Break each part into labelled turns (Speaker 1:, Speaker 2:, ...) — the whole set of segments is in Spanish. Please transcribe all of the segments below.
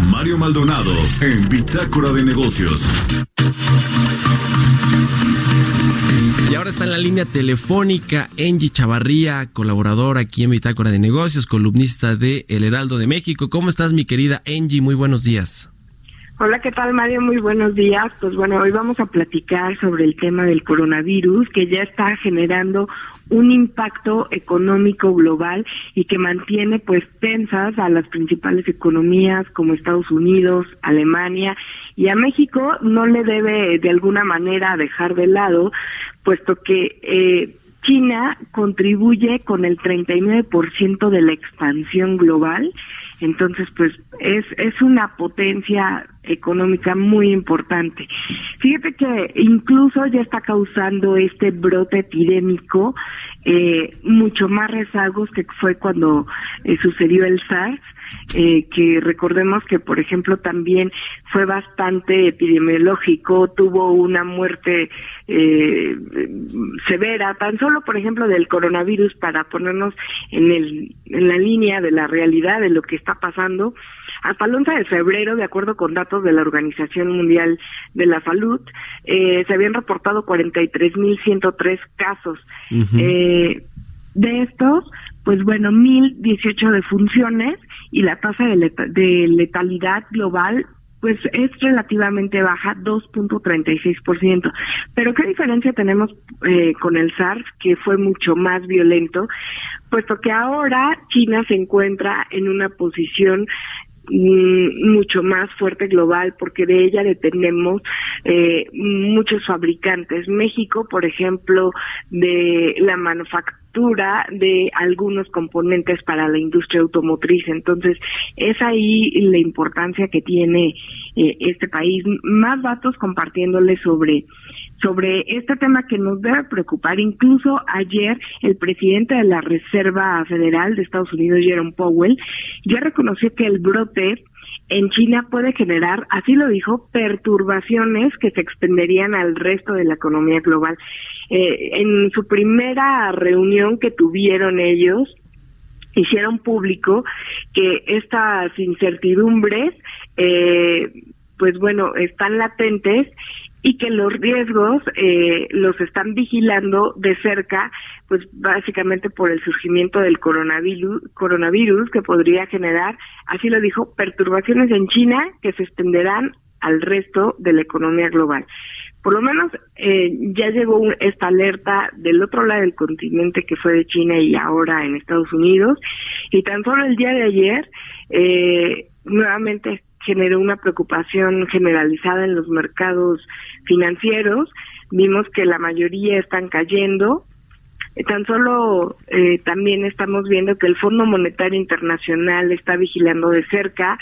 Speaker 1: Mario Maldonado en Bitácora de Negocios.
Speaker 2: Y ahora está en la línea telefónica Angie Chavarría, colaboradora aquí en Bitácora de Negocios, columnista de El Heraldo de México. ¿Cómo estás, mi querida Angie? Muy buenos días.
Speaker 3: Hola, ¿qué tal Mario? Muy buenos días. Pues bueno, hoy vamos a platicar sobre el tema del coronavirus que ya está generando un impacto económico global y que mantiene pues tensas a las principales economías como Estados Unidos, Alemania y a México no le debe de alguna manera dejar de lado, puesto que eh, China contribuye con el 39% de la expansión global entonces, pues es, es una potencia económica muy importante. Fíjate que incluso ya está causando este brote epidémico eh, mucho más rezagos que fue cuando eh, sucedió el SARS eh, que recordemos que, por ejemplo, también fue bastante epidemiológico, tuvo una muerte eh, severa, tan solo, por ejemplo, del coronavirus, para ponernos en, el, en la línea de la realidad de lo que está pasando. Hasta el 11 de febrero, de acuerdo con datos de la Organización Mundial de la Salud, eh, se habían reportado 43.103 casos. eh, de estos, pues bueno, 1.018 defunciones y la tasa de, letalidad global pues es relativamente baja, 2.36%. Pero ¿qué diferencia tenemos eh, con el SARS, que fue mucho más violento? Puesto que ahora China se encuentra en una posición mucho más fuerte global porque de ella dependemos eh, muchos fabricantes. México, por ejemplo, de la manufactura de algunos componentes para la industria automotriz. Entonces, es ahí la importancia que tiene eh, este país. Más datos compartiéndole sobre sobre este tema que nos debe preocupar. Incluso ayer el presidente de la Reserva Federal de Estados Unidos, Jerome Powell, ya reconoció que el brote en China puede generar, así lo dijo, perturbaciones que se extenderían al resto de la economía global. Eh, en su primera reunión que tuvieron ellos, hicieron público que estas incertidumbres, eh, pues bueno, están latentes y que los riesgos eh, los están vigilando de cerca, pues básicamente por el surgimiento del coronavirus, coronavirus que podría generar, así lo dijo, perturbaciones en China que se extenderán al resto de la economía global. Por lo menos eh, ya llegó esta alerta del otro lado del continente que fue de China y ahora en Estados Unidos. Y tan solo el día de ayer, eh, nuevamente generó una preocupación generalizada en los mercados financieros. Vimos que la mayoría están cayendo. Eh, tan solo eh, también estamos viendo que el Fondo Monetario Internacional está vigilando de cerca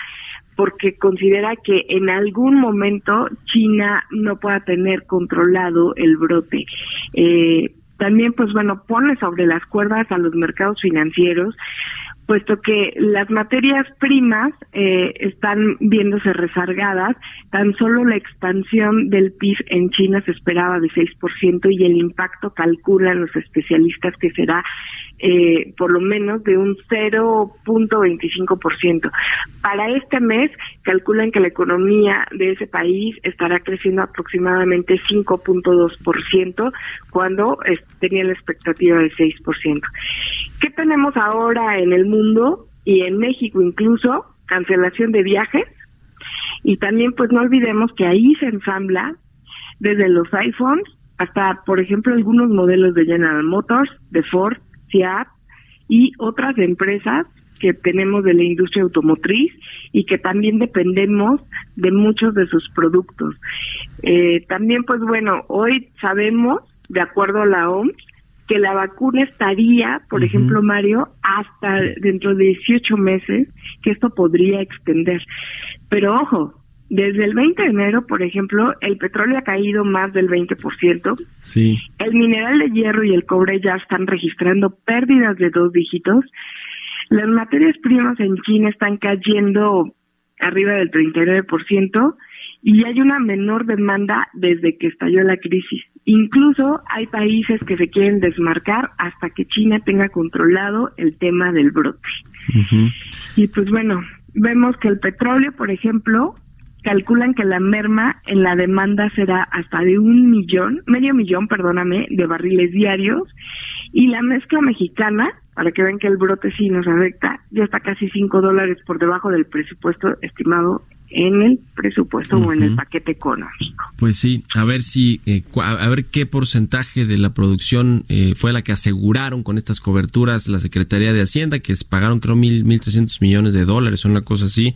Speaker 3: porque considera que en algún momento China no pueda tener controlado el brote. Eh, también, pues bueno, pone sobre las cuerdas a los mercados financieros puesto que las materias primas eh, están viéndose rezargadas, tan solo la expansión del PIB en China se esperaba de 6% y el impacto calculan los especialistas que será eh, por lo menos de un 0.25%. Para este mes calculan que la economía de ese país estará creciendo aproximadamente 5.2% cuando tenía la expectativa de 6%. ¿Qué tenemos ahora en el mundo y en México incluso? Cancelación de viajes y también pues no olvidemos que ahí se ensambla desde los iPhones hasta por ejemplo algunos modelos de General Motors, de Ford, Fiat y otras empresas que tenemos de la industria automotriz y que también dependemos de muchos de sus productos. Eh, también, pues bueno, hoy sabemos, de acuerdo a la OMS, que la vacuna estaría, por ejemplo, Mario, hasta dentro de 18 meses, que esto podría extender. Pero ojo, desde el 20 de enero, por ejemplo, el petróleo ha caído más del 20%.
Speaker 2: Sí.
Speaker 3: El mineral de hierro y el cobre ya están registrando pérdidas de dos dígitos. Las materias primas en China están cayendo arriba del 39% y hay una menor demanda desde que estalló la crisis. Incluso hay países que se quieren desmarcar hasta que China tenga controlado el tema del brote. Y pues bueno, vemos que el petróleo, por ejemplo, calculan que la merma en la demanda será hasta de un millón, medio millón, perdóname, de barriles diarios. Y la mezcla mexicana, para que vean que el brote sí nos afecta, ya está casi cinco dólares por debajo del presupuesto estimado en el presupuesto o en el paquete económico.
Speaker 2: Pues sí, a ver si, eh, a ver qué porcentaje de la producción eh, fue la que aseguraron con estas coberturas la Secretaría de Hacienda, que pagaron creo mil, mil trescientos millones de dólares, una cosa así.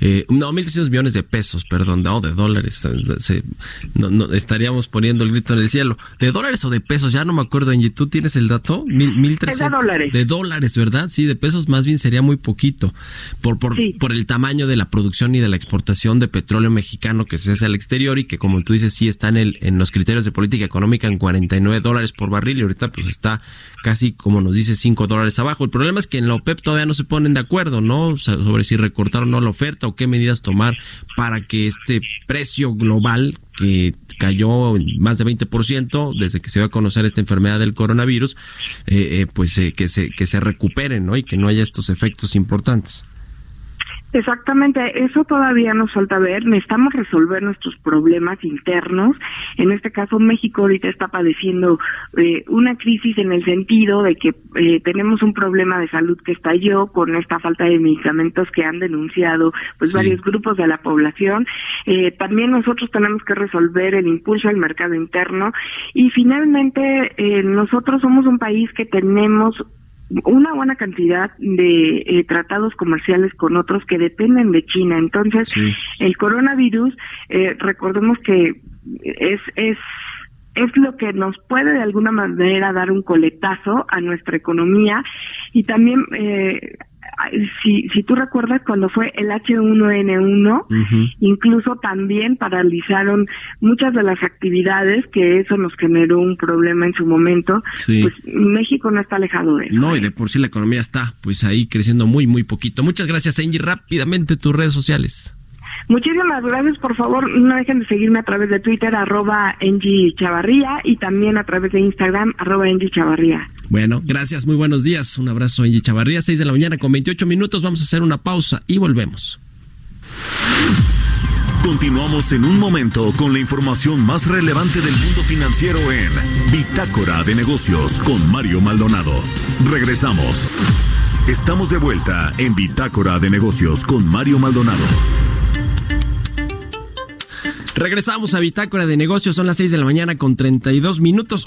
Speaker 2: Eh, no, mil trescientos millones de pesos, perdón, no, de dólares. no, estaríamos poniendo el grito en el cielo. ¿De dólares o de pesos? Ya no me acuerdo, Angie, ¿tú tienes el dato? Mil, mil trescientos.
Speaker 3: De dólares.
Speaker 2: De dólares, ¿verdad? Sí, de pesos más bien sería muy poquito, por, por, por el tamaño de la producción y de la exportación de petróleo mexicano que se hace al exterior y que como tú dices sí está en, el, en los criterios de política económica en 49 dólares por barril y ahorita pues está casi como nos dice 5 dólares abajo. El problema es que en la OPEP todavía no se ponen de acuerdo, ¿no? sobre si recortar o no la oferta o qué medidas tomar para que este precio global que cayó más de 20% desde que se va a conocer esta enfermedad del coronavirus, eh, eh, pues eh, que, se, que se recuperen ¿no? y que no haya estos efectos importantes.
Speaker 3: Exactamente, eso todavía nos falta ver. Necesitamos resolver nuestros problemas internos. En este caso, México ahorita está padeciendo eh, una crisis en el sentido de que eh, tenemos un problema de salud que estalló con esta falta de medicamentos que han denunciado pues varios grupos de la población. Eh, también nosotros tenemos que resolver el impulso al mercado interno y finalmente nosotros somos un país que tenemos una buena cantidad de eh, tratados comerciales con otros que dependen de China. Entonces, el coronavirus, eh, recordemos que es, es es lo que nos puede de alguna manera dar un coletazo a nuestra economía y también eh, si, si tú recuerdas cuando fue el H1N1, incluso también paralizaron muchas de las actividades que eso nos generó un problema en su momento. Pues México no está alejado de eso.
Speaker 2: No, y de por sí la economía está pues ahí creciendo muy, muy poquito. Muchas gracias, Angie. Rápidamente tus redes sociales.
Speaker 3: Muchísimas gracias, por favor, no dejen de seguirme a través de Twitter, arroba Chavarría, y también a través de Instagram, arroba Chavarría.
Speaker 2: Bueno, gracias, muy buenos días. Un abrazo, Engie Chavarría, 6 de la mañana con 28 minutos. Vamos a hacer una pausa y volvemos.
Speaker 1: Continuamos en un momento con la información más relevante del mundo financiero en Bitácora de Negocios con Mario Maldonado. Regresamos. Estamos de vuelta en Bitácora de Negocios con Mario Maldonado.
Speaker 2: Regresamos a Bitácora de Negocios, son las 6 de la mañana con 32 minutos.